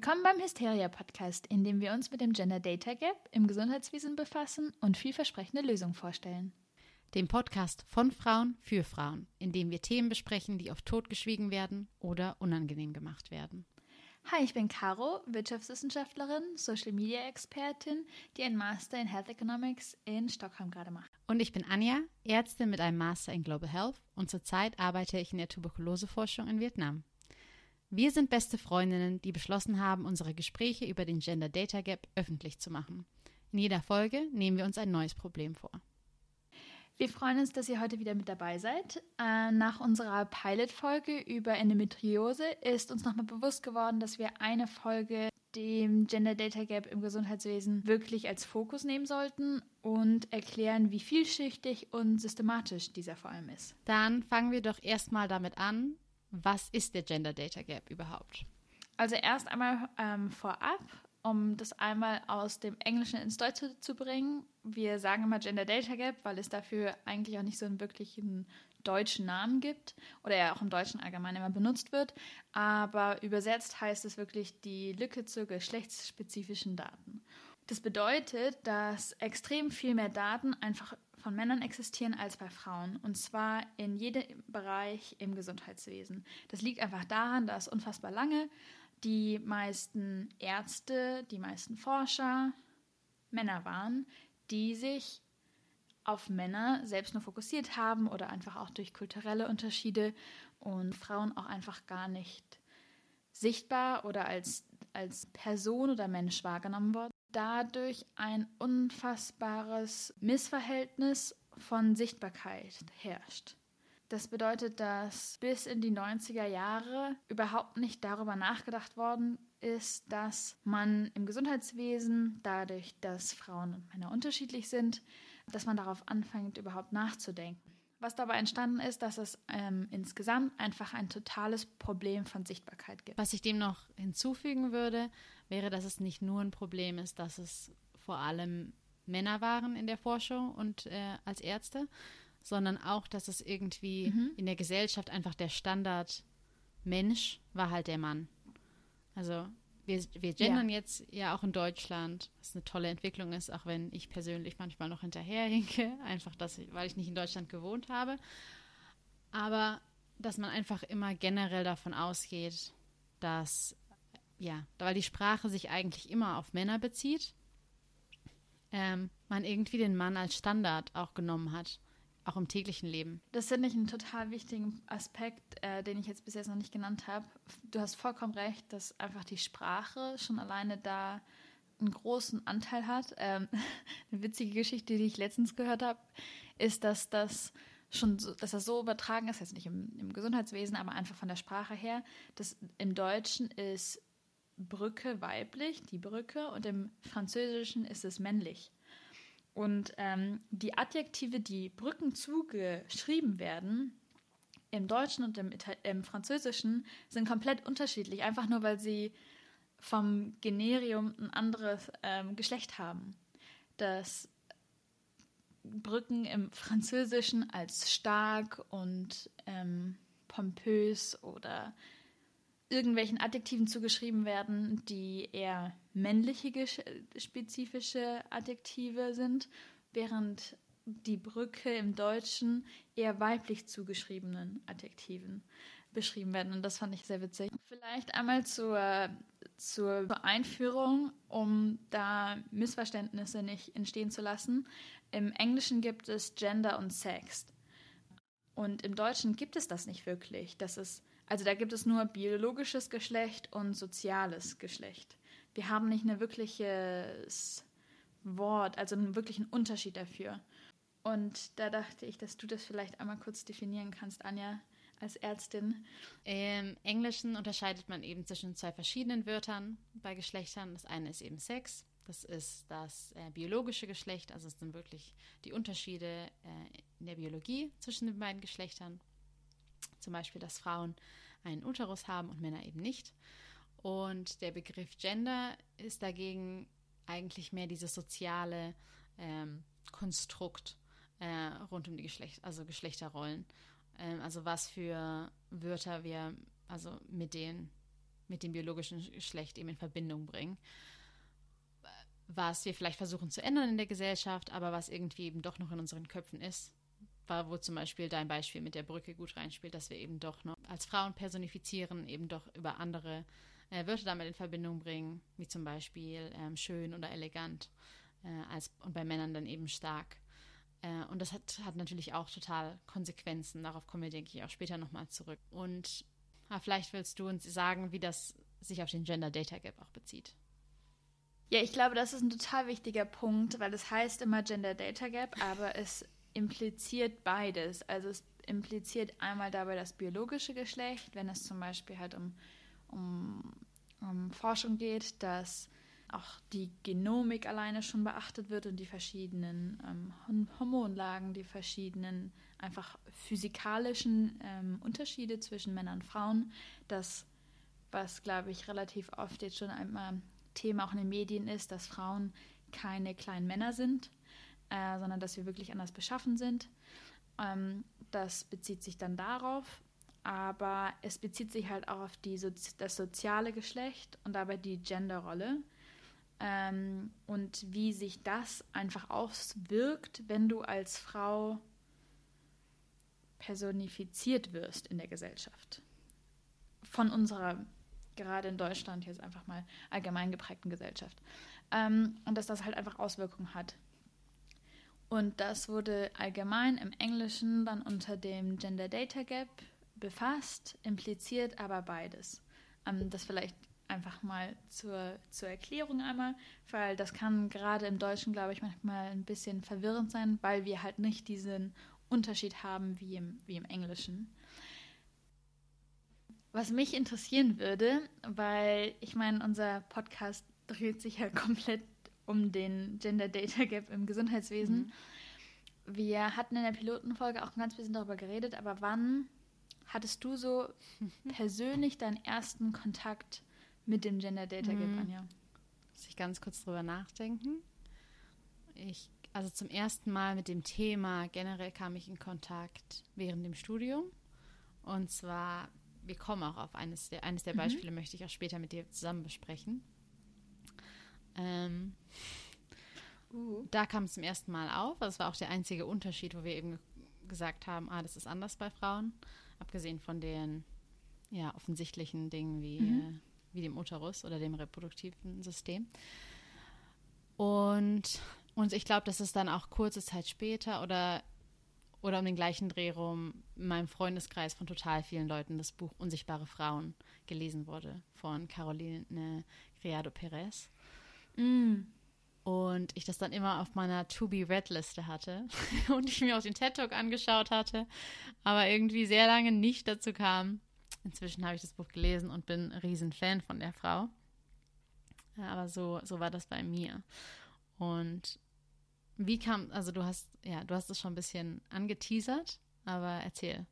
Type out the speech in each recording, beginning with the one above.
Willkommen beim Hysteria Podcast, in dem wir uns mit dem Gender Data Gap im Gesundheitswesen befassen und vielversprechende Lösungen vorstellen. Dem Podcast von Frauen für Frauen, in dem wir Themen besprechen, die oft totgeschwiegen werden oder unangenehm gemacht werden. Hi, ich bin Caro, Wirtschaftswissenschaftlerin, Social Media Expertin, die einen Master in Health Economics in Stockholm gerade macht. Und ich bin Anja, Ärztin mit einem Master in Global Health und zurzeit arbeite ich in der Tuberkuloseforschung in Vietnam. Wir sind beste Freundinnen, die beschlossen haben, unsere Gespräche über den Gender Data Gap öffentlich zu machen. In jeder Folge nehmen wir uns ein neues Problem vor. Wir freuen uns, dass ihr heute wieder mit dabei seid. Äh, nach unserer Pilot-Folge über Endometriose ist uns nochmal bewusst geworden, dass wir eine Folge dem Gender Data Gap im Gesundheitswesen wirklich als Fokus nehmen sollten und erklären, wie vielschichtig und systematisch dieser vor allem ist. Dann fangen wir doch erstmal damit an, was ist der Gender Data Gap überhaupt? Also erst einmal ähm, vorab um das einmal aus dem Englischen ins Deutsche zu bringen. Wir sagen immer Gender Data Gap, weil es dafür eigentlich auch nicht so einen wirklichen deutschen Namen gibt oder er auch im Deutschen allgemein immer benutzt wird. Aber übersetzt heißt es wirklich die Lücke zu geschlechtsspezifischen Daten. Das bedeutet, dass extrem viel mehr Daten einfach von Männern existieren als bei Frauen. Und zwar in jedem Bereich im Gesundheitswesen. Das liegt einfach daran, dass unfassbar lange die meisten Ärzte, die meisten Forscher Männer waren, die sich auf Männer selbst nur fokussiert haben oder einfach auch durch kulturelle Unterschiede und Frauen auch einfach gar nicht sichtbar oder als, als Person oder Mensch wahrgenommen wurden. Dadurch ein unfassbares Missverhältnis von Sichtbarkeit herrscht. Das bedeutet, dass bis in die 90er Jahre überhaupt nicht darüber nachgedacht worden ist, dass man im Gesundheitswesen, dadurch, dass Frauen und Männer unterschiedlich sind, dass man darauf anfängt, überhaupt nachzudenken. Was dabei entstanden ist, dass es ähm, insgesamt einfach ein totales Problem von Sichtbarkeit gibt. Was ich dem noch hinzufügen würde, wäre, dass es nicht nur ein Problem ist, dass es vor allem Männer waren in der Forschung und äh, als Ärzte, sondern auch, dass es irgendwie mhm. in der Gesellschaft einfach der Standard Mensch war halt der Mann. Also wir, wir gendern ja. jetzt ja auch in Deutschland, was eine tolle Entwicklung ist, auch wenn ich persönlich manchmal noch hinterherhinke, einfach ich, weil ich nicht in Deutschland gewohnt habe. Aber dass man einfach immer generell davon ausgeht, dass ja, weil die Sprache sich eigentlich immer auf Männer bezieht, ähm, man irgendwie den Mann als Standard auch genommen hat auch im täglichen Leben. Das finde ich einen total wichtigen Aspekt, äh, den ich jetzt bis jetzt noch nicht genannt habe. Du hast vollkommen recht, dass einfach die Sprache schon alleine da einen großen Anteil hat. Ähm, eine witzige Geschichte, die ich letztens gehört habe, ist, dass das schon so, dass das so übertragen ist, jetzt nicht im, im Gesundheitswesen, aber einfach von der Sprache her, dass im Deutschen ist Brücke weiblich, die Brücke, und im Französischen ist es männlich. Und ähm, die Adjektive, die Brücken zugeschrieben werden, im Deutschen und im, im, Französischen, sind komplett unterschiedlich, einfach nur weil sie vom Generium ein anderes ähm, Geschlecht haben. Das Brücken im Französischen als stark und ähm, pompös oder irgendwelchen Adjektiven zugeschrieben werden, die eher männliche spezifische Adjektive sind, während die Brücke im Deutschen eher weiblich zugeschriebenen Adjektiven beschrieben werden. Und das fand ich sehr witzig. Vielleicht einmal zur, zur Einführung, um da Missverständnisse nicht entstehen zu lassen. Im Englischen gibt es Gender und Sex. Und im Deutschen gibt es das nicht wirklich. Das ist also da gibt es nur biologisches Geschlecht und soziales Geschlecht. Wir haben nicht ein wirkliches Wort, also einen wirklichen Unterschied dafür. Und da dachte ich, dass du das vielleicht einmal kurz definieren kannst, Anja, als Ärztin. Im Englischen unterscheidet man eben zwischen zwei verschiedenen Wörtern bei Geschlechtern. Das eine ist eben Sex, das ist das äh, biologische Geschlecht, also es sind wirklich die Unterschiede äh, in der Biologie zwischen den beiden Geschlechtern. Zum Beispiel, dass Frauen einen Uterus haben und Männer eben nicht. Und der Begriff Gender ist dagegen eigentlich mehr dieses soziale ähm, Konstrukt äh, rund um die Geschlecht, also Geschlechterrollen. Ähm, also was für Wörter wir also mit den mit dem biologischen Geschlecht eben in Verbindung bringen. Was wir vielleicht versuchen zu ändern in der Gesellschaft, aber was irgendwie eben doch noch in unseren Köpfen ist. War, wo zum Beispiel dein Beispiel mit der Brücke gut reinspielt, dass wir eben doch noch als Frauen personifizieren, eben doch über andere äh, Wörter damit in Verbindung bringen, wie zum Beispiel ähm, schön oder elegant, äh, als, und bei Männern dann eben stark. Äh, und das hat, hat natürlich auch total Konsequenzen. Darauf kommen wir, denke ich, auch später nochmal zurück. Und ja, vielleicht willst du uns sagen, wie das sich auf den Gender Data Gap auch bezieht. Ja, ich glaube, das ist ein total wichtiger Punkt, weil es heißt immer Gender Data Gap, aber es impliziert beides. Also es impliziert einmal dabei das biologische Geschlecht, wenn es zum Beispiel halt um, um, um Forschung geht, dass auch die Genomik alleine schon beachtet wird und die verschiedenen ähm, Hormonlagen, die verschiedenen einfach physikalischen ähm, Unterschiede zwischen Männern und Frauen. Das, was glaube ich relativ oft jetzt schon einmal Thema auch in den Medien ist, dass Frauen keine kleinen Männer sind, äh, sondern dass wir wirklich anders beschaffen sind. Ähm, das bezieht sich dann darauf, aber es bezieht sich halt auch auf die, das soziale Geschlecht und dabei die Genderrolle ähm, und wie sich das einfach auswirkt, wenn du als Frau personifiziert wirst in der Gesellschaft. Von unserer, gerade in Deutschland jetzt einfach mal allgemein geprägten Gesellschaft. Ähm, und dass das halt einfach Auswirkungen hat. Und das wurde allgemein im Englischen dann unter dem Gender Data Gap befasst, impliziert aber beides. Ähm, das vielleicht einfach mal zur, zur Erklärung einmal, weil das kann gerade im Deutschen, glaube ich, manchmal ein bisschen verwirrend sein, weil wir halt nicht diesen Unterschied haben wie im, wie im Englischen. Was mich interessieren würde, weil ich meine, unser Podcast dreht sich ja komplett um den Gender Data Gap im Gesundheitswesen. Mhm. Wir hatten in der Pilotenfolge auch ein ganz bisschen darüber geredet, aber wann hattest du so persönlich deinen ersten Kontakt mit dem Gender Data Gap, mhm. Anja? Muss ich ganz kurz drüber nachdenken. Ich, also zum ersten Mal mit dem Thema generell kam ich in Kontakt während dem Studium. Und zwar, wir kommen auch auf eines der, eines der mhm. Beispiele, möchte ich auch später mit dir zusammen besprechen. Ähm, uh. Da kam es zum ersten Mal auf. Das war auch der einzige Unterschied, wo wir eben gesagt haben, ah, das ist anders bei Frauen. Abgesehen von den ja, offensichtlichen Dingen wie mhm. äh, wie dem Uterus oder dem reproduktiven System. Und, und ich glaube, dass es dann auch kurze Zeit später oder, oder um den gleichen Dreh rum in meinem Freundeskreis von total vielen Leuten das Buch Unsichtbare Frauen gelesen wurde von Caroline Criado Perez. Mm. Und ich das dann immer auf meiner To-Be-Read-Liste hatte und ich mir auch den TED-Talk angeschaut hatte, aber irgendwie sehr lange nicht dazu kam, Inzwischen habe ich das Buch gelesen und bin ein Riesenfan von der Frau. Aber so, so war das bei mir. Und wie kam, also du hast, ja, du hast es schon ein bisschen angeteasert, aber erzähl.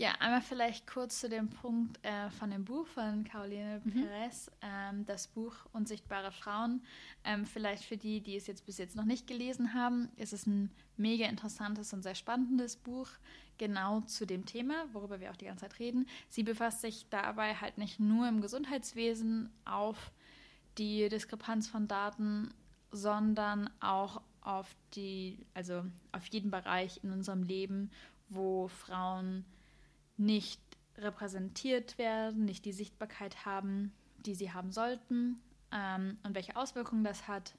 Ja, einmal vielleicht kurz zu dem Punkt äh, von dem Buch von Caroline mhm. Perez, ähm, das Buch Unsichtbare Frauen. Ähm, vielleicht für die, die es jetzt bis jetzt noch nicht gelesen haben, ist es ein mega interessantes und sehr spannendes Buch, genau zu dem Thema, worüber wir auch die ganze Zeit reden. Sie befasst sich dabei halt nicht nur im Gesundheitswesen auf die Diskrepanz von Daten, sondern auch auf die, also auf jeden Bereich in unserem Leben, wo Frauen nicht repräsentiert werden, nicht die Sichtbarkeit haben, die sie haben sollten ähm, und welche Auswirkungen das hat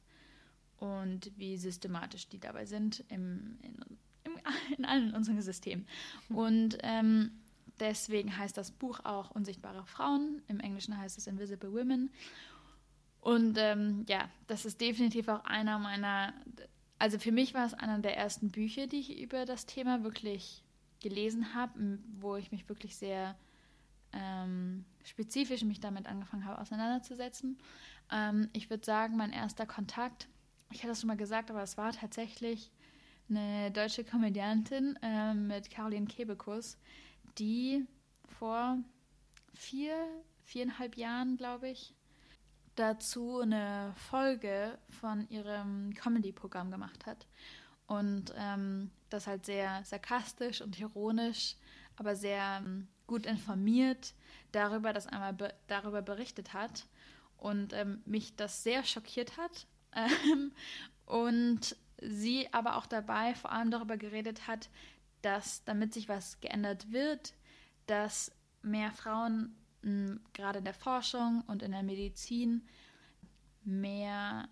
und wie systematisch die dabei sind im, in, im, in allen unseren Systemen. Und ähm, deswegen heißt das Buch auch Unsichtbare Frauen. Im Englischen heißt es Invisible Women. Und ähm, ja, das ist definitiv auch einer meiner, also für mich war es einer der ersten Bücher, die ich über das Thema wirklich gelesen habe, wo ich mich wirklich sehr ähm, spezifisch mich damit angefangen habe auseinanderzusetzen. Ähm, ich würde sagen, mein erster Kontakt, ich hatte das schon mal gesagt, aber es war tatsächlich eine deutsche Komödiantin äh, mit Caroline Kebekus, die vor vier, viereinhalb Jahren, glaube ich, dazu eine Folge von ihrem Comedy-Programm gemacht hat. Und ähm, das halt sehr sarkastisch und ironisch aber sehr ähm, gut informiert darüber, das einmal be darüber berichtet hat und ähm, mich das sehr schockiert hat. Ähm, und sie aber auch dabei vor allem darüber geredet hat, dass damit sich was geändert wird, dass mehr Frauen gerade in der Forschung und in der Medizin mehr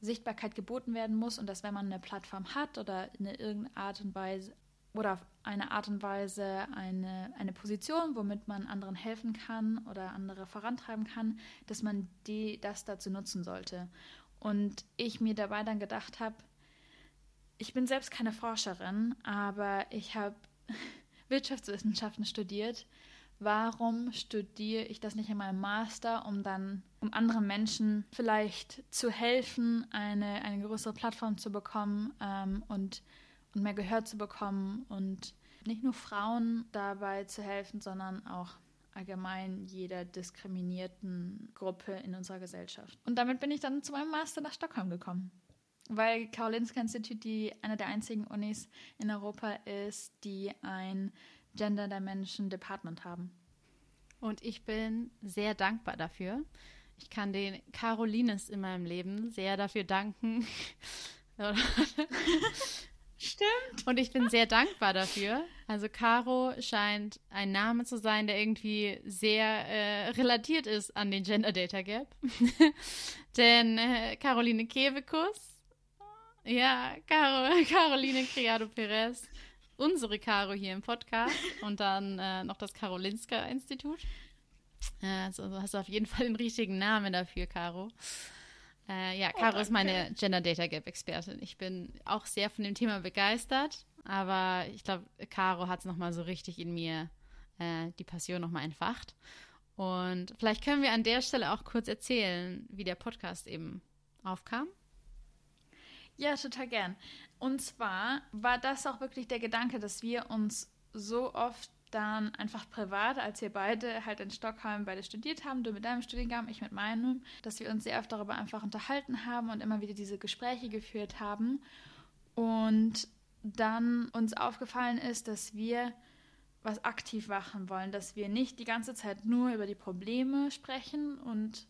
Sichtbarkeit geboten werden muss und dass wenn man eine Plattform hat oder in irgendeiner Art und Weise oder auf eine Art und Weise eine, eine Position, womit man anderen helfen kann oder andere vorantreiben kann, dass man die, das dazu nutzen sollte. Und ich mir dabei dann gedacht habe, ich bin selbst keine Forscherin, aber ich habe Wirtschaftswissenschaften studiert. Warum studiere ich das nicht in meinem Master, um dann, um anderen Menschen vielleicht zu helfen, eine, eine größere Plattform zu bekommen ähm, und, und mehr Gehör zu bekommen und nicht nur Frauen dabei zu helfen, sondern auch allgemein jeder diskriminierten Gruppe in unserer Gesellschaft. Und damit bin ich dann zu meinem Master nach Stockholm gekommen. Weil Karolinska Institut die eine der einzigen Unis in Europa ist, die ein Gender Dimension Department haben. Und ich bin sehr dankbar dafür. Ich kann den Carolines in meinem Leben sehr dafür danken. Stimmt. Und ich bin sehr dankbar dafür. Also Caro scheint ein Name zu sein, der irgendwie sehr äh, relatiert ist an den Gender Data Gap. Denn äh, Caroline Kebekus, ja, Caro, Caroline Criado Perez, unsere Caro hier im Podcast und dann äh, noch das Karolinska Institut. Also hast du auf jeden Fall den richtigen Namen dafür, Caro. Äh, ja, oh, Caro ist meine Gender Data Gap Expertin. Ich bin auch sehr von dem Thema begeistert, aber ich glaube, Caro hat es nochmal so richtig in mir äh, die Passion nochmal entfacht. Und vielleicht können wir an der Stelle auch kurz erzählen, wie der Podcast eben aufkam. Ja, total gern. Und zwar war das auch wirklich der Gedanke, dass wir uns so oft dann einfach privat, als wir beide halt in Stockholm beide studiert haben, du mit deinem Studiengang, ich mit meinem, dass wir uns sehr oft darüber einfach unterhalten haben und immer wieder diese Gespräche geführt haben. Und dann uns aufgefallen ist, dass wir was aktiv machen wollen, dass wir nicht die ganze Zeit nur über die Probleme sprechen und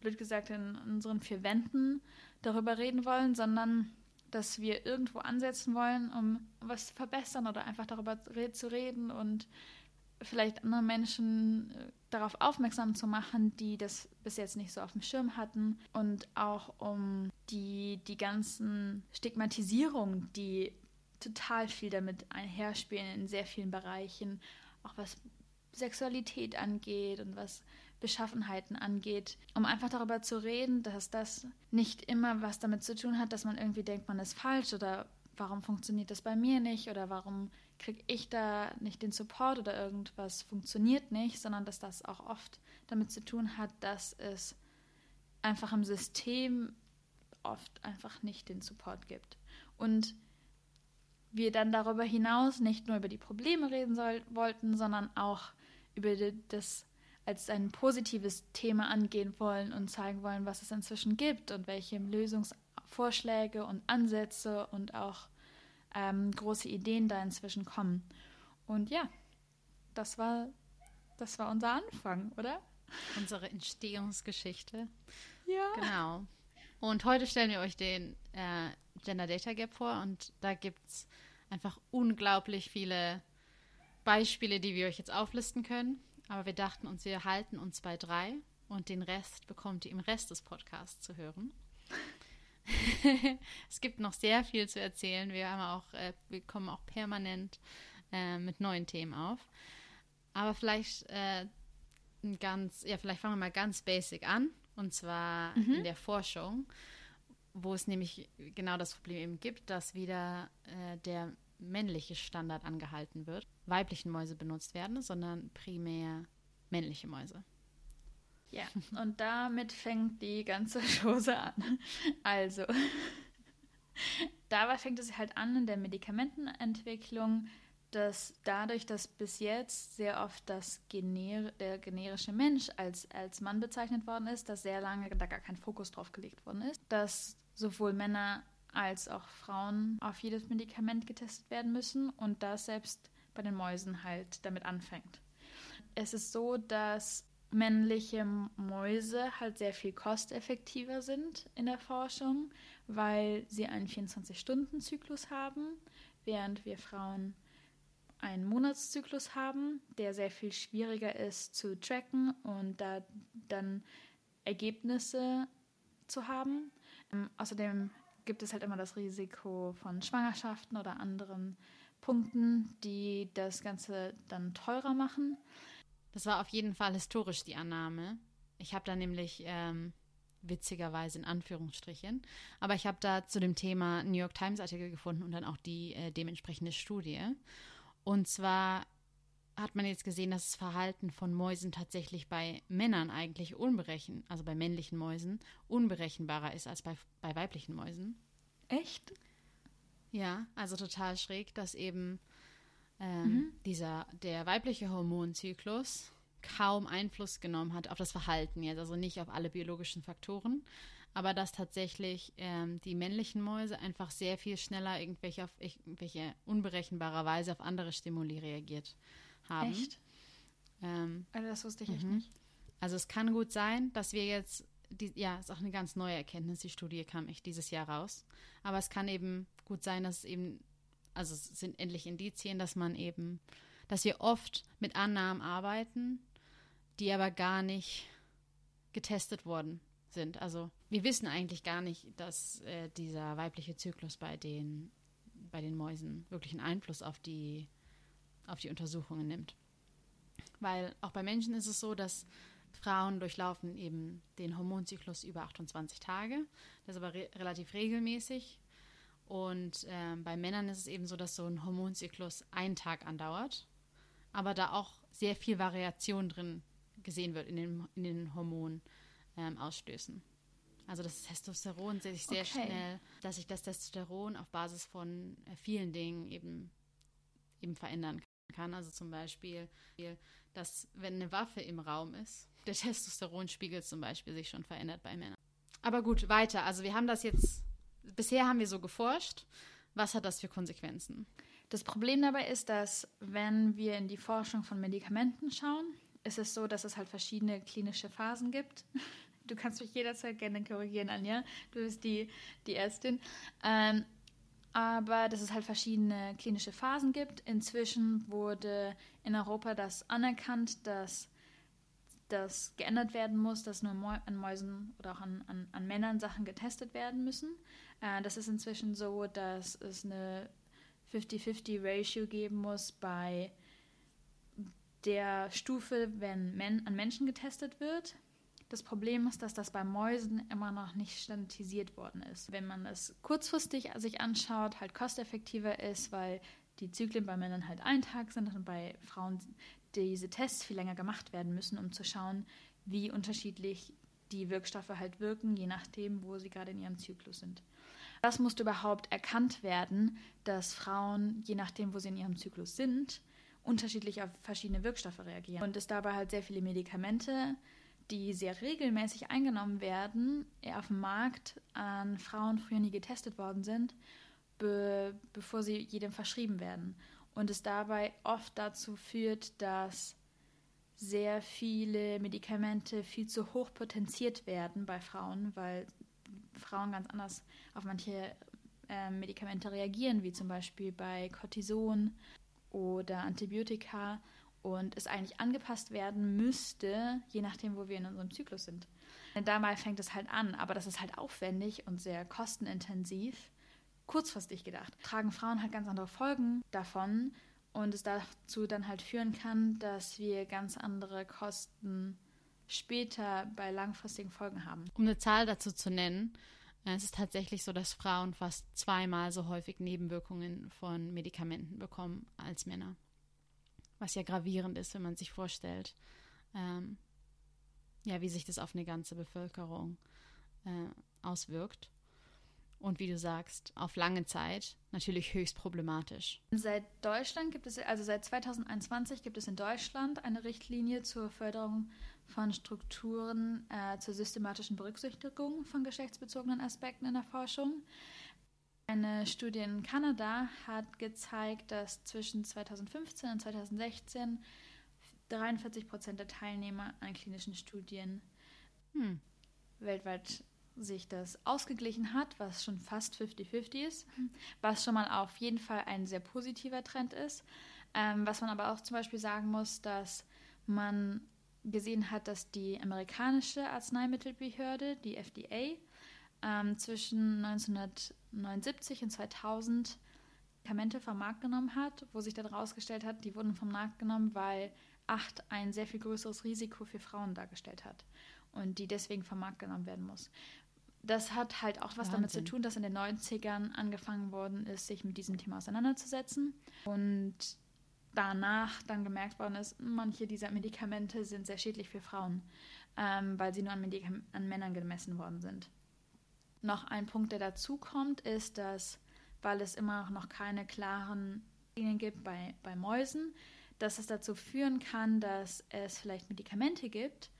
blöd gesagt in unseren vier Wänden darüber reden wollen, sondern dass wir irgendwo ansetzen wollen, um was zu verbessern oder einfach darüber zu reden und vielleicht andere Menschen äh, darauf aufmerksam zu machen, die das bis jetzt nicht so auf dem Schirm hatten. Und auch um die, die ganzen Stigmatisierungen, die total viel damit einherspielen in sehr vielen Bereichen, auch was Sexualität angeht und was Beschaffenheiten angeht, um einfach darüber zu reden, dass das nicht immer was damit zu tun hat, dass man irgendwie denkt, man ist falsch oder warum funktioniert das bei mir nicht oder warum kriege ich da nicht den Support oder irgendwas funktioniert nicht, sondern dass das auch oft damit zu tun hat, dass es einfach im System oft einfach nicht den Support gibt. Und wir dann darüber hinaus nicht nur über die Probleme reden soll, wollten, sondern auch über das als ein positives Thema angehen wollen und zeigen wollen, was es inzwischen gibt und welche Lösungsvorschläge und Ansätze und auch ähm, große Ideen da inzwischen kommen. Und ja, das war, das war unser Anfang, oder? Unsere Entstehungsgeschichte. Ja. Genau. Und heute stellen wir euch den äh, Gender Data Gap vor und da gibt es einfach unglaublich viele Beispiele, die wir euch jetzt auflisten können. Aber wir dachten uns, wir halten uns bei drei und den Rest bekommt ihr im Rest des Podcasts zu hören. es gibt noch sehr viel zu erzählen. Wir haben auch, äh, wir kommen auch permanent äh, mit neuen Themen auf. Aber vielleicht äh, ganz, ja, vielleicht fangen wir mal ganz basic an. Und zwar mhm. in der Forschung, wo es nämlich genau das Problem eben gibt, dass wieder äh, der männliche Standard angehalten wird, weiblichen Mäuse benutzt werden, sondern primär männliche Mäuse. Ja, und damit fängt die ganze Chose an. Also, dabei fängt es halt an in der Medikamentenentwicklung, dass dadurch, dass bis jetzt sehr oft das Gener der generische Mensch als, als Mann bezeichnet worden ist, dass sehr lange da gar kein Fokus drauf gelegt worden ist, dass sowohl Männer als auch Frauen auf jedes Medikament getestet werden müssen und dass selbst bei den Mäusen halt damit anfängt. Es ist so, dass männliche Mäuse halt sehr viel kosteffektiver sind in der Forschung, weil sie einen 24-Stunden-Zyklus haben, während wir Frauen einen Monatszyklus haben, der sehr viel schwieriger ist zu tracken und da dann Ergebnisse zu haben. Ähm, außerdem gibt es halt immer das Risiko von Schwangerschaften oder anderen Punkten, die das Ganze dann teurer machen. Das war auf jeden Fall historisch die Annahme. Ich habe da nämlich ähm, witzigerweise in Anführungsstrichen, aber ich habe da zu dem Thema New York Times Artikel gefunden und dann auch die äh, dementsprechende Studie. Und zwar hat man jetzt gesehen, dass das Verhalten von Mäusen tatsächlich bei Männern eigentlich unberechenbar, also bei männlichen Mäusen, unberechenbarer ist als bei, bei weiblichen Mäusen. Echt? Ja, also total schräg, dass eben ähm, mhm. dieser, der weibliche Hormonzyklus kaum Einfluss genommen hat auf das Verhalten jetzt, also nicht auf alle biologischen Faktoren, aber dass tatsächlich ähm, die männlichen Mäuse einfach sehr viel schneller irgendwelche auf irgendwelche unberechenbarer Weise auf andere Stimuli reagiert haben. Echt? Ähm, also das wusste ich echt mhm. nicht. Also es kann gut sein, dass wir jetzt, die, ja, ist auch eine ganz neue Erkenntnis, die Studie kam echt dieses Jahr raus, aber es kann eben gut sein, dass es eben, also es sind endlich Indizien, dass man eben, dass wir oft mit Annahmen arbeiten, die aber gar nicht getestet worden sind. Also wir wissen eigentlich gar nicht, dass äh, dieser weibliche Zyklus bei den, bei den Mäusen wirklich einen Einfluss auf die, auf die Untersuchungen nimmt. Weil auch bei Menschen ist es so, dass Frauen durchlaufen eben den Hormonzyklus über 28 Tage. Das ist aber re relativ regelmäßig. Und äh, bei Männern ist es eben so, dass so ein Hormonzyklus einen Tag andauert, aber da auch sehr viel Variation drin gesehen wird in den, in den Hormonausstößen. Ähm, also das Testosteron sich sehr okay. schnell, dass sich das Testosteron auf Basis von äh, vielen Dingen eben, eben verändern kann. Also zum Beispiel, dass wenn eine Waffe im Raum ist, der Testosteronspiegel zum Beispiel sich schon verändert bei Männern. Aber gut, weiter. Also wir haben das jetzt, bisher haben wir so geforscht. Was hat das für Konsequenzen? Das Problem dabei ist, dass wenn wir in die Forschung von Medikamenten schauen, ist es so, dass es halt verschiedene klinische Phasen gibt. Du kannst mich jederzeit gerne korrigieren, Anja. Du bist die, die Ärztin. Ähm, aber dass es halt verschiedene klinische Phasen gibt. Inzwischen wurde in Europa das anerkannt, dass das geändert werden muss, dass nur an Mäusen oder auch an, an, an Männern Sachen getestet werden müssen. Äh, das ist inzwischen so, dass es eine 50-50-Ratio geben muss bei der Stufe, wenn Men an Menschen getestet wird. Das Problem ist, dass das bei Mäusen immer noch nicht standardisiert worden ist. Wenn man es kurzfristig sich anschaut, halt kosteffektiver ist, weil die Zyklen bei Männern halt ein Tag sind und bei Frauen diese Tests viel länger gemacht werden müssen, um zu schauen, wie unterschiedlich die Wirkstoffe halt wirken, je nachdem, wo sie gerade in ihrem Zyklus sind. Das muss überhaupt erkannt werden, dass Frauen, je nachdem, wo sie in ihrem Zyklus sind, unterschiedlich auf verschiedene Wirkstoffe reagieren. Und es dabei halt sehr viele Medikamente, die sehr regelmäßig eingenommen werden, auf dem Markt an Frauen früher nie getestet worden sind, be bevor sie jedem verschrieben werden. Und es dabei oft dazu führt, dass sehr viele Medikamente viel zu hoch potenziert werden bei Frauen, weil Frauen ganz anders auf manche äh, Medikamente reagieren, wie zum Beispiel bei Cortison oder Antibiotika und es eigentlich angepasst werden müsste, je nachdem, wo wir in unserem Zyklus sind. Denn dabei fängt es halt an, aber das ist halt aufwendig und sehr kostenintensiv, kurzfristig gedacht. Tragen Frauen halt ganz andere Folgen davon und es dazu dann halt führen kann, dass wir ganz andere Kosten später bei langfristigen Folgen haben. Um eine Zahl dazu zu nennen, es ist tatsächlich so, dass Frauen fast zweimal so häufig Nebenwirkungen von Medikamenten bekommen als Männer. Was ja gravierend ist, wenn man sich vorstellt, ähm, ja, wie sich das auf eine ganze Bevölkerung äh, auswirkt. Und wie du sagst, auf lange Zeit natürlich höchst problematisch. Seit Deutschland gibt es, also seit 2021 gibt es in Deutschland eine Richtlinie zur Förderung von Strukturen äh, zur systematischen Berücksichtigung von geschlechtsbezogenen Aspekten in der Forschung. Eine Studie in Kanada hat gezeigt, dass zwischen 2015 und 2016 43 Prozent der Teilnehmer an klinischen Studien hm. weltweit sich das ausgeglichen hat, was schon fast 50-50 ist, was schon mal auf jeden Fall ein sehr positiver Trend ist. Ähm, was man aber auch zum Beispiel sagen muss, dass man gesehen hat, dass die amerikanische Arzneimittelbehörde, die FDA, ähm, zwischen 1979 und 2000 Medikamente vom Markt genommen hat, wo sich dann herausgestellt hat, die wurden vom Markt genommen, weil acht ein sehr viel größeres Risiko für Frauen dargestellt hat und die deswegen vom Markt genommen werden muss. Das hat halt auch was Wahnsinn. damit zu tun, dass in den 90ern angefangen worden ist, sich mit diesem Thema auseinanderzusetzen und danach dann gemerkt worden ist, manche dieser Medikamente sind sehr schädlich für Frauen, ähm, weil sie nur an, an Männern gemessen worden sind. Noch ein Punkt, der dazu kommt, ist, dass, weil es immer noch keine klaren Linien gibt bei, bei Mäusen, dass es dazu führen kann, dass es vielleicht Medikamente gibt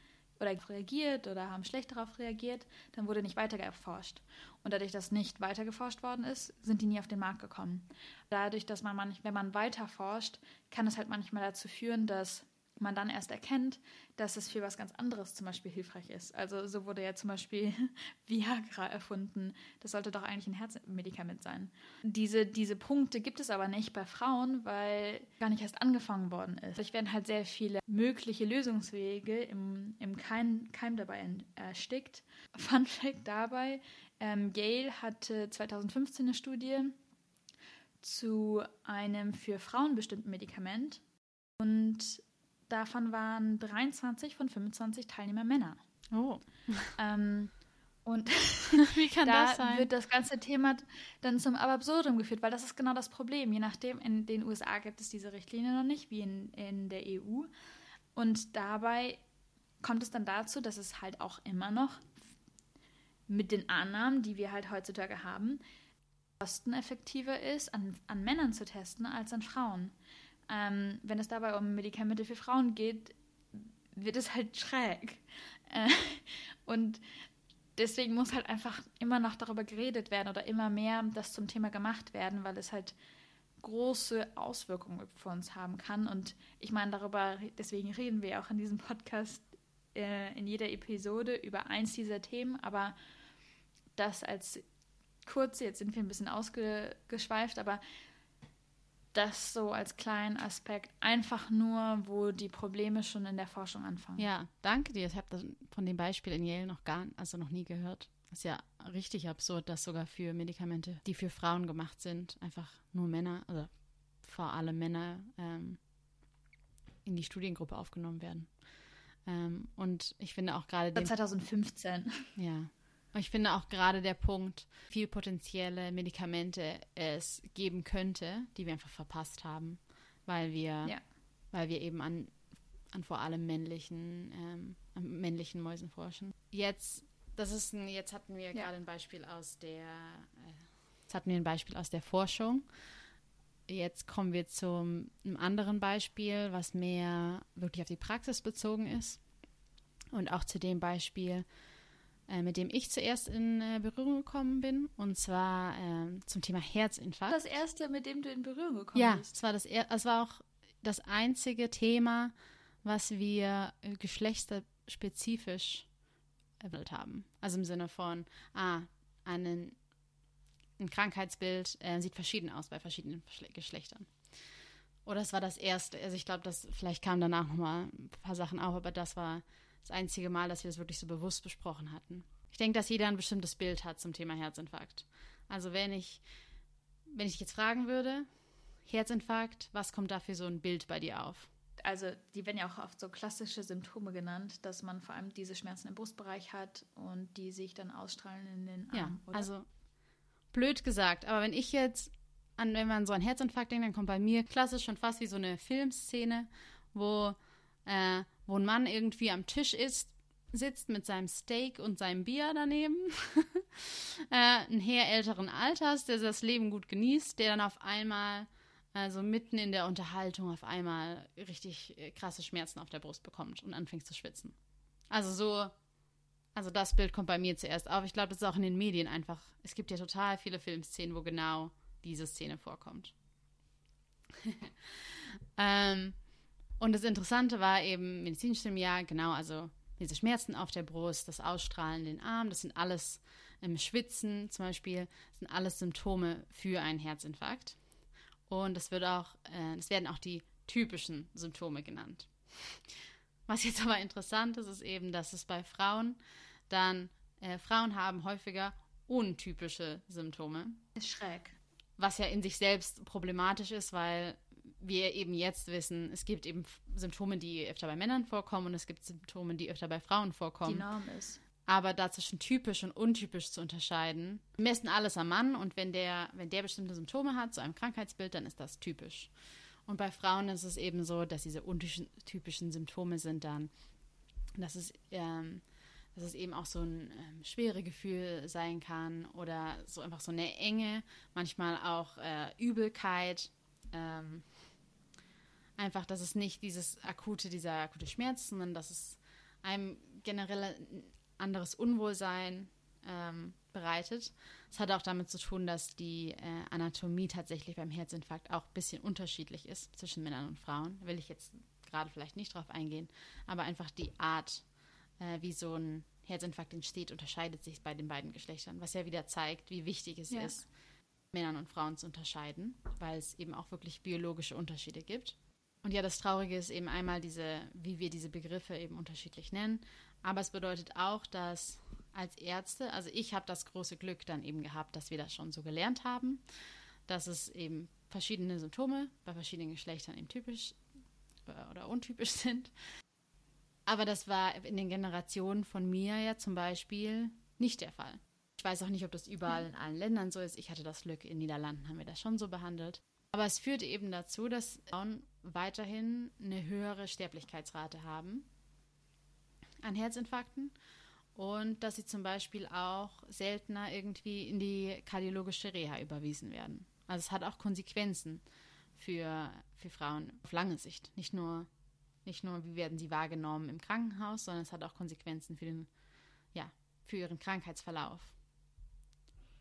oder reagiert oder haben schlecht darauf reagiert, dann wurde nicht weiter erforscht. Und dadurch, dass nicht weiter geforscht worden ist, sind die nie auf den Markt gekommen. Dadurch, dass man, manch, wenn man weiter forscht, kann es halt manchmal dazu führen, dass man dann erst erkennt, dass es für was ganz anderes zum Beispiel hilfreich ist. Also so wurde ja zum Beispiel Viagra erfunden. Das sollte doch eigentlich ein Herzmedikament sein. Diese, diese Punkte gibt es aber nicht bei Frauen, weil gar nicht erst angefangen worden ist. Es werden halt sehr viele mögliche Lösungswege im, im Keim, Keim dabei erstickt. Fun Fact dabei, ähm, Yale hatte 2015 eine Studie zu einem für Frauen bestimmten Medikament und Davon waren 23 von 25 Teilnehmer Männer. Oh. Ähm, und wie kann da das sein? wird das ganze Thema dann zum Absurdum geführt, weil das ist genau das Problem. Je nachdem, in den USA gibt es diese Richtlinie noch nicht, wie in, in der EU. Und dabei kommt es dann dazu, dass es halt auch immer noch mit den Annahmen, die wir halt heutzutage haben, kosteneffektiver ist, an, an Männern zu testen als an Frauen. Ähm, wenn es dabei um Medikamente für Frauen geht, wird es halt schräg. Äh, und deswegen muss halt einfach immer noch darüber geredet werden oder immer mehr das zum Thema gemacht werden, weil es halt große Auswirkungen für uns haben kann. Und ich meine, darüber, deswegen reden wir auch in diesem Podcast äh, in jeder Episode über eins dieser Themen, aber das als kurze, jetzt sind wir ein bisschen ausgeschweift, aber das so als kleinen Aspekt, einfach nur, wo die Probleme schon in der Forschung anfangen. Ja, danke dir. Ich habe von dem Beispiel in Yale noch gar, also noch nie gehört. Ist ja richtig absurd, dass sogar für Medikamente, die für Frauen gemacht sind, einfach nur Männer, also vor allem Männer, ähm, in die Studiengruppe aufgenommen werden. Ähm, und ich finde auch gerade. 2015. Ja, ich finde auch gerade der Punkt, viel potenzielle Medikamente es geben könnte, die wir einfach verpasst haben, weil wir, ja. weil wir eben an, an vor allem männlichen, ähm, männlichen Mäusen forschen. Jetzt, das ist ein, jetzt hatten wir ja. gerade ein Beispiel aus der, äh, jetzt hatten wir ein Beispiel aus der Forschung. Jetzt kommen wir zu einem anderen Beispiel, was mehr wirklich auf die Praxis bezogen ist. Und auch zu dem Beispiel, äh, mit dem ich zuerst in äh, Berührung gekommen bin, und zwar äh, zum Thema Herzinfarkt. Das erste, mit dem du in Berührung gekommen ja, bist. Ja, es war das, es war auch das einzige Thema, was wir äh, geschlechterspezifisch erwähnt haben. Also im Sinne von, ah, einen, ein Krankheitsbild äh, sieht verschieden aus bei verschiedenen Geschlechtern. Oder es war das erste. Also ich glaube, dass vielleicht kamen danach noch mal ein paar Sachen auf, aber das war das einzige Mal, dass wir das wirklich so bewusst besprochen hatten. Ich denke, dass jeder ein bestimmtes Bild hat zum Thema Herzinfarkt. Also wenn ich, wenn ich dich jetzt fragen würde, Herzinfarkt, was kommt da für so ein Bild bei dir auf? Also die werden ja auch oft so klassische Symptome genannt, dass man vor allem diese Schmerzen im Brustbereich hat und die sich dann ausstrahlen in den Armen. Ja, oder? also blöd gesagt, aber wenn ich jetzt an, wenn man so einen Herzinfarkt denkt, dann kommt bei mir klassisch schon fast wie so eine Filmszene, wo äh, wo ein Mann irgendwie am Tisch ist, sitzt mit seinem Steak und seinem Bier daneben. äh, ein Herr älteren Alters, der das Leben gut genießt, der dann auf einmal, also mitten in der Unterhaltung, auf einmal richtig äh, krasse Schmerzen auf der Brust bekommt und anfängt zu schwitzen. Also so Also das Bild kommt bei mir zuerst auf. Ich glaube, das ist auch in den Medien einfach. Es gibt ja total viele Filmszenen, wo genau diese Szene vorkommt. ähm, und das Interessante war eben medizinisch im Jahr, genau, also diese Schmerzen auf der Brust, das Ausstrahlen in den Arm, das sind alles im ähm, Schwitzen zum Beispiel, sind alles Symptome für einen Herzinfarkt. Und das wird auch, äh, das werden auch die typischen Symptome genannt. Was jetzt aber interessant ist, ist eben, dass es bei Frauen dann, äh, Frauen haben häufiger untypische Symptome. Ist schräg. Was ja in sich selbst problematisch ist, weil wir eben jetzt wissen, es gibt eben Symptome, die öfter bei Männern vorkommen und es gibt Symptome, die öfter bei Frauen vorkommen. Die Norm ist. Aber da zwischen typisch und untypisch zu unterscheiden, wir messen alles am Mann und wenn der, wenn der bestimmte Symptome hat, zu einem Krankheitsbild, dann ist das typisch. Und bei Frauen ist es eben so, dass diese untypischen Symptome sind dann, dass es, ähm, dass es eben auch so ein ähm, schwere Gefühl sein kann oder so einfach so eine Enge, manchmal auch äh, Übelkeit. Ähm, einfach, dass es nicht dieses akute, dieser akute Schmerz, sondern dass es einem generell ein anderes Unwohlsein ähm, bereitet. Es hat auch damit zu tun, dass die äh, Anatomie tatsächlich beim Herzinfarkt auch ein bisschen unterschiedlich ist zwischen Männern und Frauen. Da will ich jetzt gerade vielleicht nicht drauf eingehen, aber einfach die Art, äh, wie so ein Herzinfarkt entsteht, unterscheidet sich bei den beiden Geschlechtern, was ja wieder zeigt, wie wichtig es ja. ist, Männern und Frauen zu unterscheiden, weil es eben auch wirklich biologische Unterschiede gibt. Und ja, das Traurige ist eben einmal diese, wie wir diese Begriffe eben unterschiedlich nennen. Aber es bedeutet auch, dass als Ärzte, also ich habe das große Glück dann eben gehabt, dass wir das schon so gelernt haben, dass es eben verschiedene Symptome bei verschiedenen Geschlechtern eben typisch äh, oder untypisch sind. Aber das war in den Generationen von mir ja zum Beispiel nicht der Fall. Ich weiß auch nicht, ob das überall in allen Ländern so ist. Ich hatte das Glück, in Niederlanden haben wir das schon so behandelt. Aber es führt eben dazu, dass Frauen weiterhin eine höhere Sterblichkeitsrate haben an Herzinfarkten und dass sie zum Beispiel auch seltener irgendwie in die kardiologische Reha überwiesen werden. Also es hat auch Konsequenzen für, für Frauen auf lange Sicht. Nicht nur, nicht nur, wie werden sie wahrgenommen im Krankenhaus, sondern es hat auch Konsequenzen für, den, ja, für ihren Krankheitsverlauf.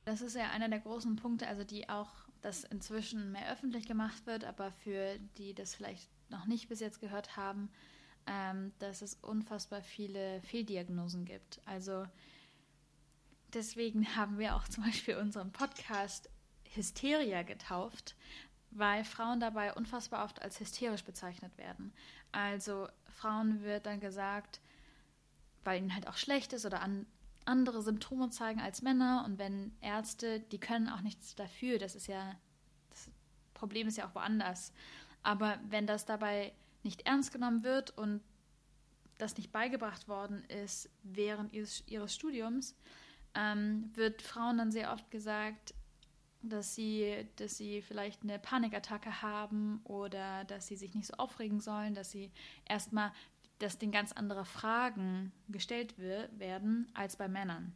Das ist ja einer der großen Punkte, also die auch, das inzwischen mehr öffentlich gemacht wird, aber für die das vielleicht noch nicht bis jetzt gehört haben, ähm, dass es unfassbar viele Fehldiagnosen gibt. Also deswegen haben wir auch zum Beispiel unseren Podcast Hysteria getauft, weil Frauen dabei unfassbar oft als hysterisch bezeichnet werden. Also Frauen wird dann gesagt, weil ihnen halt auch schlecht ist oder an andere Symptome zeigen als Männer und wenn Ärzte, die können auch nichts dafür, das ist ja, das Problem ist ja auch woanders. Aber wenn das dabei nicht ernst genommen wird und das nicht beigebracht worden ist während ihres, ihres Studiums, ähm, wird Frauen dann sehr oft gesagt, dass sie, dass sie vielleicht eine Panikattacke haben oder dass sie sich nicht so aufregen sollen, dass sie erstmal, dass denen ganz andere Fragen gestellt werden als bei Männern.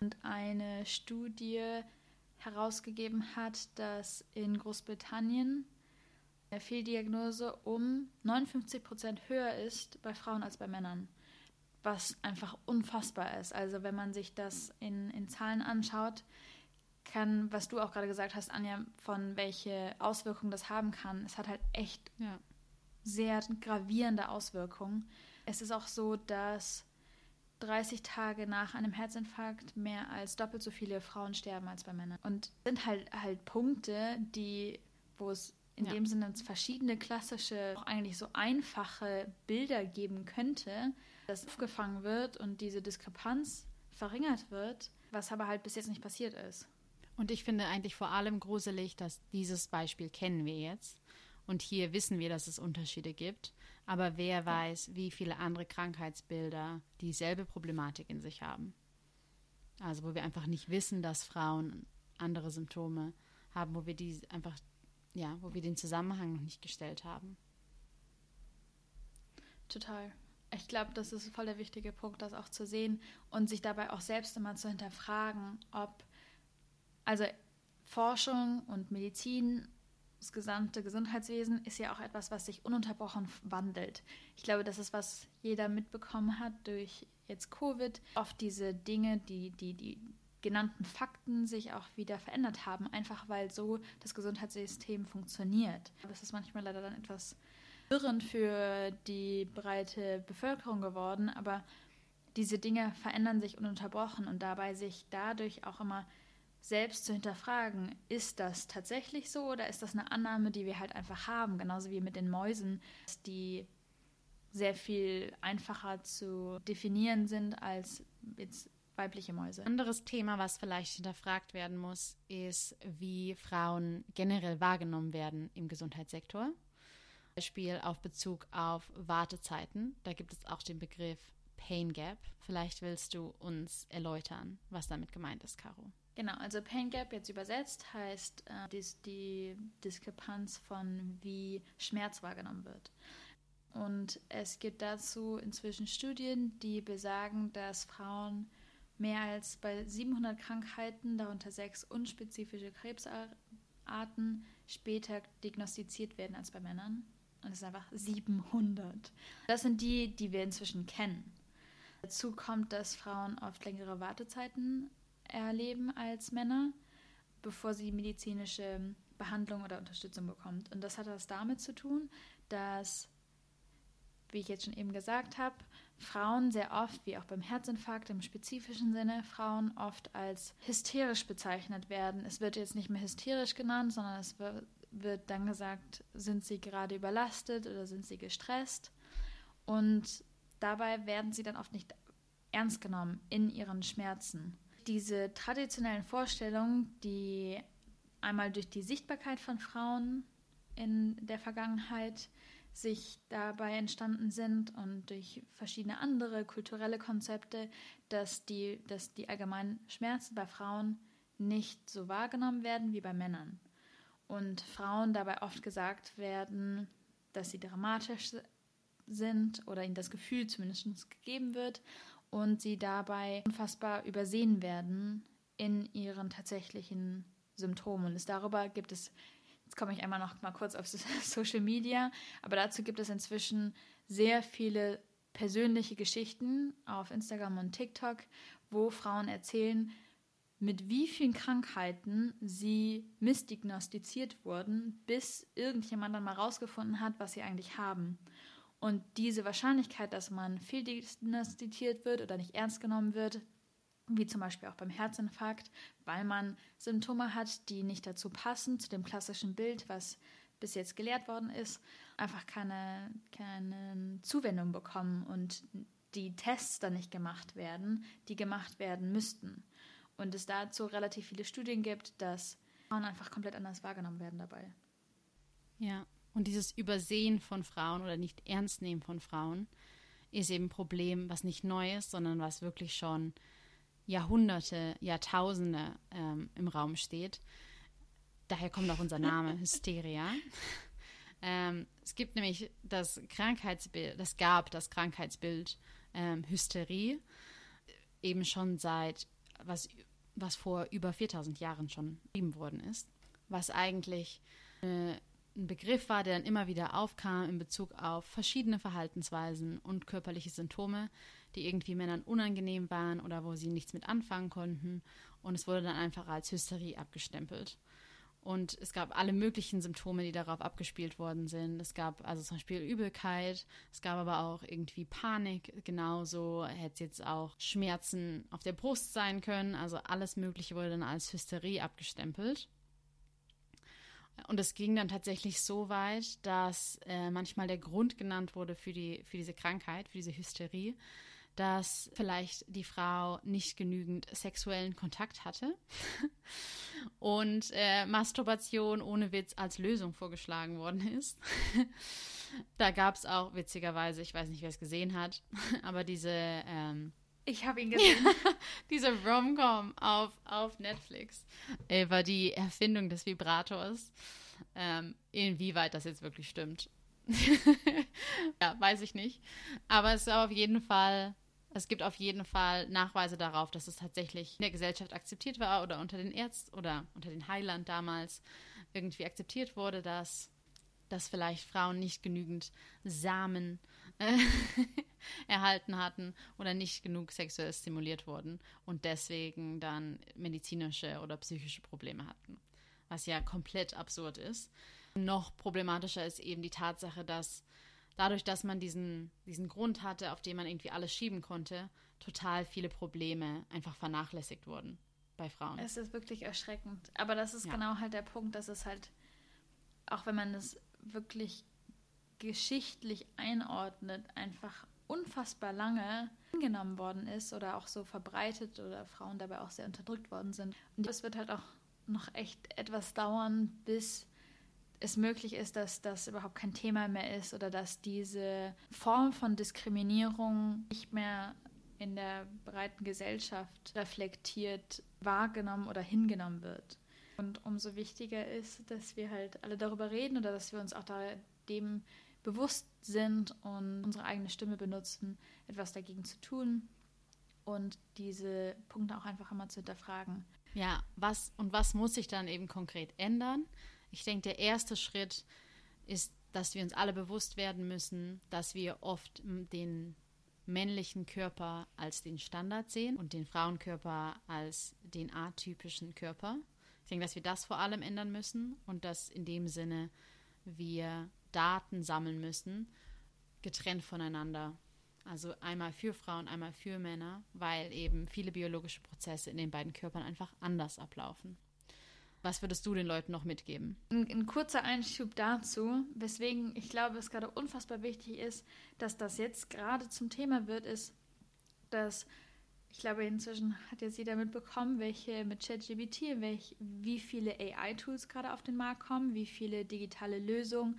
Und eine Studie herausgegeben hat, dass in Großbritannien der Fehldiagnose um 59 Prozent höher ist bei Frauen als bei Männern. Was einfach unfassbar ist. Also wenn man sich das in, in Zahlen anschaut, kann, was du auch gerade gesagt hast, Anja, von welche Auswirkungen das haben kann, es hat halt echt ja. Sehr gravierende Auswirkungen. Es ist auch so, dass 30 Tage nach einem Herzinfarkt mehr als doppelt so viele Frauen sterben als bei Männern. Und sind halt halt Punkte, die, wo es in ja. dem Sinne verschiedene klassische, auch eigentlich so einfache Bilder geben könnte, das aufgefangen wird und diese Diskrepanz verringert wird, was aber halt bis jetzt nicht passiert ist. Und ich finde eigentlich vor allem gruselig, dass dieses Beispiel kennen wir jetzt. Und hier wissen wir, dass es Unterschiede gibt. Aber wer weiß, wie viele andere Krankheitsbilder dieselbe Problematik in sich haben. Also wo wir einfach nicht wissen, dass Frauen andere Symptome haben, wo wir die einfach ja, wo wir den Zusammenhang noch nicht gestellt haben. Total. Ich glaube, das ist voll der wichtige Punkt, das auch zu sehen und sich dabei auch selbst immer zu hinterfragen, ob, also Forschung und Medizin das gesamte Gesundheitswesen ist ja auch etwas, was sich ununterbrochen wandelt. Ich glaube, das ist, was jeder mitbekommen hat durch jetzt Covid. Oft diese Dinge, die, die, die genannten Fakten sich auch wieder verändert haben, einfach weil so das Gesundheitssystem funktioniert. Das ist manchmal leider dann etwas irrend für die breite Bevölkerung geworden, aber diese Dinge verändern sich ununterbrochen und dabei sich dadurch auch immer selbst zu hinterfragen, ist das tatsächlich so oder ist das eine Annahme, die wir halt einfach haben, genauso wie mit den Mäusen, die sehr viel einfacher zu definieren sind als jetzt weibliche Mäuse. Anderes Thema, was vielleicht hinterfragt werden muss, ist, wie Frauen generell wahrgenommen werden im Gesundheitssektor. Beispiel auf Bezug auf Wartezeiten. Da gibt es auch den Begriff Pain Gap. Vielleicht willst du uns erläutern, was damit gemeint ist, Caro. Genau, also Pain Gap jetzt übersetzt heißt äh, dies, die Diskrepanz von wie Schmerz wahrgenommen wird. Und es gibt dazu inzwischen Studien, die besagen, dass Frauen mehr als bei 700 Krankheiten, darunter sechs unspezifische Krebsarten, später diagnostiziert werden als bei Männern. Und es sind einfach 700. Das sind die, die wir inzwischen kennen. Dazu kommt, dass Frauen oft längere Wartezeiten erleben als Männer, bevor sie medizinische Behandlung oder Unterstützung bekommt. Und das hat was damit zu tun, dass, wie ich jetzt schon eben gesagt habe, Frauen sehr oft, wie auch beim Herzinfarkt im spezifischen Sinne, Frauen oft als hysterisch bezeichnet werden. Es wird jetzt nicht mehr hysterisch genannt, sondern es wird dann gesagt, sind sie gerade überlastet oder sind sie gestresst. Und Dabei werden sie dann oft nicht ernst genommen in ihren Schmerzen. Diese traditionellen Vorstellungen, die einmal durch die Sichtbarkeit von Frauen in der Vergangenheit sich dabei entstanden sind und durch verschiedene andere kulturelle Konzepte, dass die, dass die allgemeinen Schmerzen bei Frauen nicht so wahrgenommen werden wie bei Männern. Und Frauen dabei oft gesagt werden, dass sie dramatisch sind oder ihnen das Gefühl zumindest gegeben wird und sie dabei unfassbar übersehen werden in ihren tatsächlichen Symptomen. Und es darüber gibt es, jetzt komme ich einmal noch mal kurz auf Social Media, aber dazu gibt es inzwischen sehr viele persönliche Geschichten auf Instagram und TikTok, wo Frauen erzählen, mit wie vielen Krankheiten sie missdiagnostiziert wurden, bis irgendjemand dann mal rausgefunden hat, was sie eigentlich haben. Und diese Wahrscheinlichkeit, dass man fehldiagnostiziert wird oder nicht ernst genommen wird, wie zum Beispiel auch beim Herzinfarkt, weil man Symptome hat, die nicht dazu passen, zu dem klassischen Bild, was bis jetzt gelehrt worden ist, einfach keine, keine Zuwendung bekommen und die Tests dann nicht gemacht werden, die gemacht werden müssten. Und es dazu relativ viele Studien gibt, dass Frauen einfach komplett anders wahrgenommen werden dabei. Ja, und dieses Übersehen von Frauen oder nicht ernst nehmen von Frauen ist eben ein Problem, was nicht neu ist, sondern was wirklich schon Jahrhunderte, Jahrtausende ähm, im Raum steht. Daher kommt auch unser Name, Hysteria. Ähm, es gibt nämlich das Krankheitsbild, das gab das Krankheitsbild ähm, Hysterie eben schon seit, was, was vor über 4000 Jahren schon beschrieben worden ist, was eigentlich äh, ein Begriff war, der dann immer wieder aufkam in Bezug auf verschiedene Verhaltensweisen und körperliche Symptome, die irgendwie Männern unangenehm waren oder wo sie nichts mit anfangen konnten. Und es wurde dann einfach als Hysterie abgestempelt. Und es gab alle möglichen Symptome, die darauf abgespielt worden sind. Es gab also zum Beispiel Übelkeit, es gab aber auch irgendwie Panik, genauso hätte es jetzt auch Schmerzen auf der Brust sein können. Also alles Mögliche wurde dann als Hysterie abgestempelt. Und es ging dann tatsächlich so weit, dass äh, manchmal der Grund genannt wurde für, die, für diese Krankheit, für diese Hysterie, dass vielleicht die Frau nicht genügend sexuellen Kontakt hatte und äh, Masturbation ohne Witz als Lösung vorgeschlagen worden ist. da gab es auch witzigerweise, ich weiß nicht, wer es gesehen hat, aber diese ähm, ich habe ihn gesehen. diese Rom-Com auf, auf Netflix über die Erfindung des Vibrators. Ähm, inwieweit das jetzt wirklich stimmt. ja, weiß ich nicht. Aber es ist auf jeden Fall Es gibt auf jeden Fall Nachweise darauf, dass es tatsächlich in der Gesellschaft akzeptiert war oder unter den Ärzten oder unter den Heilern damals irgendwie akzeptiert wurde, dass, dass vielleicht Frauen nicht genügend Samen äh, erhalten hatten oder nicht genug sexuell stimuliert wurden und deswegen dann medizinische oder psychische Probleme hatten. Was ja komplett absurd ist. Noch problematischer ist eben die Tatsache, dass dadurch, dass man diesen, diesen Grund hatte, auf den man irgendwie alles schieben konnte, total viele Probleme einfach vernachlässigt wurden bei Frauen. Es ist wirklich erschreckend. Aber das ist ja. genau halt der Punkt, dass es halt, auch wenn man es wirklich geschichtlich einordnet, einfach unfassbar lange hingenommen worden ist oder auch so verbreitet oder Frauen dabei auch sehr unterdrückt worden sind. Und es wird halt auch noch echt etwas dauern, bis es möglich ist, dass das überhaupt kein Thema mehr ist oder dass diese Form von Diskriminierung nicht mehr in der breiten Gesellschaft reflektiert, wahrgenommen oder hingenommen wird. Und umso wichtiger ist, dass wir halt alle darüber reden oder dass wir uns auch da dem bewusst sind und unsere eigene Stimme benutzen, etwas dagegen zu tun und diese Punkte auch einfach immer zu hinterfragen. Ja, was und was muss sich dann eben konkret ändern? Ich denke, der erste Schritt ist, dass wir uns alle bewusst werden müssen, dass wir oft den männlichen Körper als den Standard sehen und den Frauenkörper als den atypischen Körper. Ich denke, dass wir das vor allem ändern müssen und dass in dem Sinne wir Daten sammeln müssen, getrennt voneinander. Also einmal für Frauen, einmal für Männer, weil eben viele biologische Prozesse in den beiden Körpern einfach anders ablaufen. Was würdest du den Leuten noch mitgeben? Ein, ein, kurzer Einschub dazu, weswegen ich glaube, es gerade unfassbar wichtig ist, dass das jetzt gerade zum Thema wird, ist, dass ich glaube, inzwischen hat jetzt jeder mitbekommen, welche mit ChatGBT, welch, wie viele AI-Tools gerade auf den Markt kommen, wie viele digitale Lösungen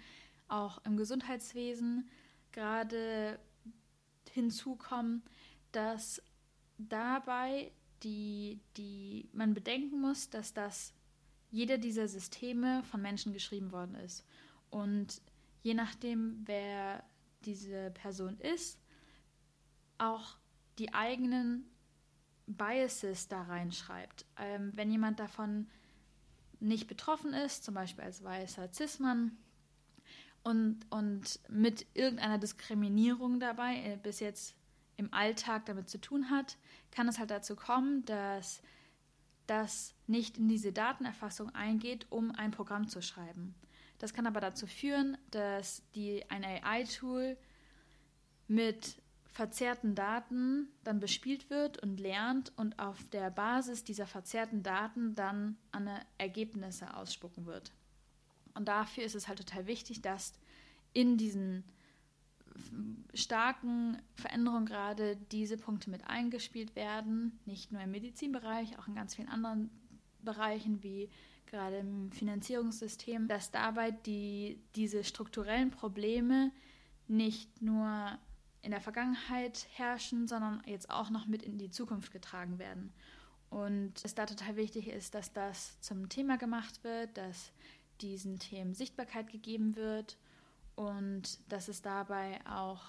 auch im Gesundheitswesen gerade hinzukommen, dass dabei die, die man bedenken muss, dass das jeder dieser Systeme von Menschen geschrieben worden ist. Und je nachdem, wer diese Person ist, auch die eigenen Biases da reinschreibt. Ähm, wenn jemand davon nicht betroffen ist, zum Beispiel als weißer Cis-Mann, und, und mit irgendeiner Diskriminierung dabei äh, bis jetzt im Alltag damit zu tun hat, kann es halt dazu kommen, dass das nicht in diese Datenerfassung eingeht, um ein Programm zu schreiben. Das kann aber dazu führen, dass die, ein AI-Tool mit verzerrten Daten dann bespielt wird und lernt und auf der Basis dieser verzerrten Daten dann Ergebnisse ausspucken wird. Und dafür ist es halt total wichtig, dass in diesen starken Veränderungen gerade diese Punkte mit eingespielt werden, nicht nur im Medizinbereich, auch in ganz vielen anderen Bereichen wie gerade im Finanzierungssystem, dass dabei die, diese strukturellen Probleme nicht nur in der Vergangenheit herrschen, sondern jetzt auch noch mit in die Zukunft getragen werden. Und es da total wichtig ist, dass das zum Thema gemacht wird, dass diesen Themen Sichtbarkeit gegeben wird und dass es dabei auch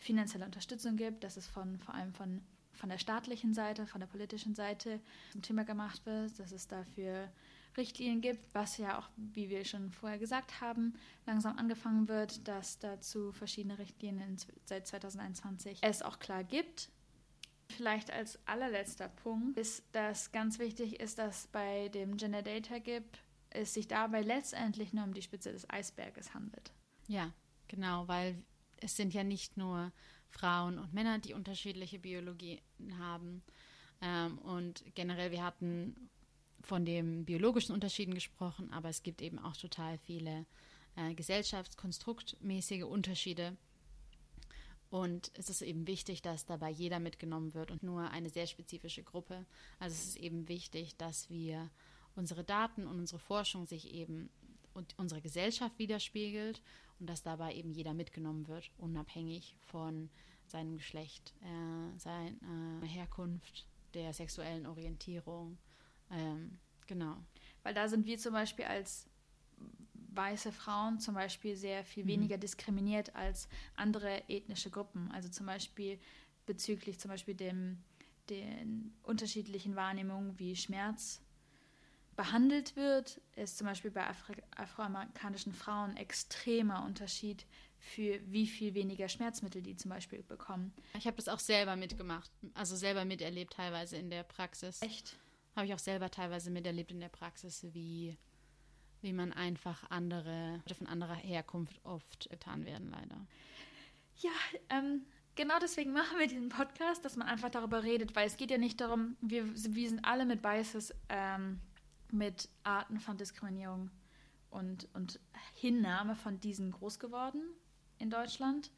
finanzielle Unterstützung gibt, dass es von vor allem von, von der staatlichen Seite, von der politischen Seite zum Thema gemacht wird, dass es dafür Richtlinien gibt, was ja auch, wie wir schon vorher gesagt haben, langsam angefangen wird, dass dazu verschiedene Richtlinien seit 2021 es auch klar gibt. Vielleicht als allerletzter Punkt ist, dass ganz wichtig ist, dass bei dem Gender Data Gap es sich dabei letztendlich nur um die Spitze des Eisberges handelt. Ja, genau, weil es sind ja nicht nur Frauen und Männer, die unterschiedliche Biologien haben. Ähm, und generell, wir hatten von den biologischen Unterschieden gesprochen, aber es gibt eben auch total viele äh, gesellschaftskonstruktmäßige Unterschiede. Und es ist eben wichtig, dass dabei jeder mitgenommen wird und nur eine sehr spezifische Gruppe. Also es ist eben wichtig, dass wir unsere Daten und unsere Forschung sich eben und unsere Gesellschaft widerspiegelt und dass dabei eben jeder mitgenommen wird, unabhängig von seinem Geschlecht, äh, seiner Herkunft, der sexuellen Orientierung. Ähm, genau. Weil da sind wir zum Beispiel als weiße Frauen zum Beispiel sehr viel mhm. weniger diskriminiert als andere ethnische Gruppen. Also zum Beispiel bezüglich zum Beispiel dem, den unterschiedlichen Wahrnehmungen, wie Schmerz behandelt wird, ist zum Beispiel bei Afri afroamerikanischen Frauen extremer Unterschied für wie viel weniger Schmerzmittel die zum Beispiel bekommen. Ich habe das auch selber mitgemacht, also selber miterlebt teilweise in der Praxis. Echt? Habe ich auch selber teilweise miterlebt in der Praxis, wie, wie man einfach andere, von anderer Herkunft oft getan werden, leider. Ja, ähm, genau deswegen machen wir diesen Podcast, dass man einfach darüber redet, weil es geht ja nicht darum, wir, wir sind alle mit Biases, ähm, mit Arten von Diskriminierung und, und Hinnahme von diesen groß geworden in Deutschland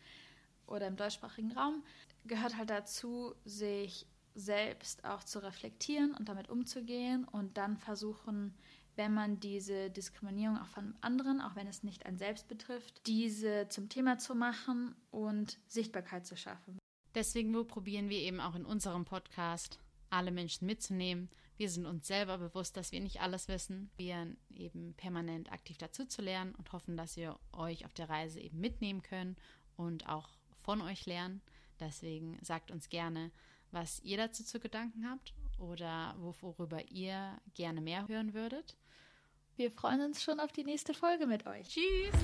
oder im deutschsprachigen Raum. Gehört halt dazu, sich selbst auch zu reflektieren und damit umzugehen und dann versuchen, wenn man diese Diskriminierung auch von anderen, auch wenn es nicht ein selbst betrifft, diese zum Thema zu machen und Sichtbarkeit zu schaffen. Deswegen probieren wir eben auch in unserem Podcast alle Menschen mitzunehmen. Wir sind uns selber bewusst, dass wir nicht alles wissen. Wir eben permanent aktiv dazu zu lernen und hoffen, dass wir euch auf der Reise eben mitnehmen können und auch von euch lernen. Deswegen sagt uns gerne, was ihr dazu zu Gedanken habt oder worüber ihr gerne mehr hören würdet. Wir freuen uns schon auf die nächste Folge mit euch. Tschüss!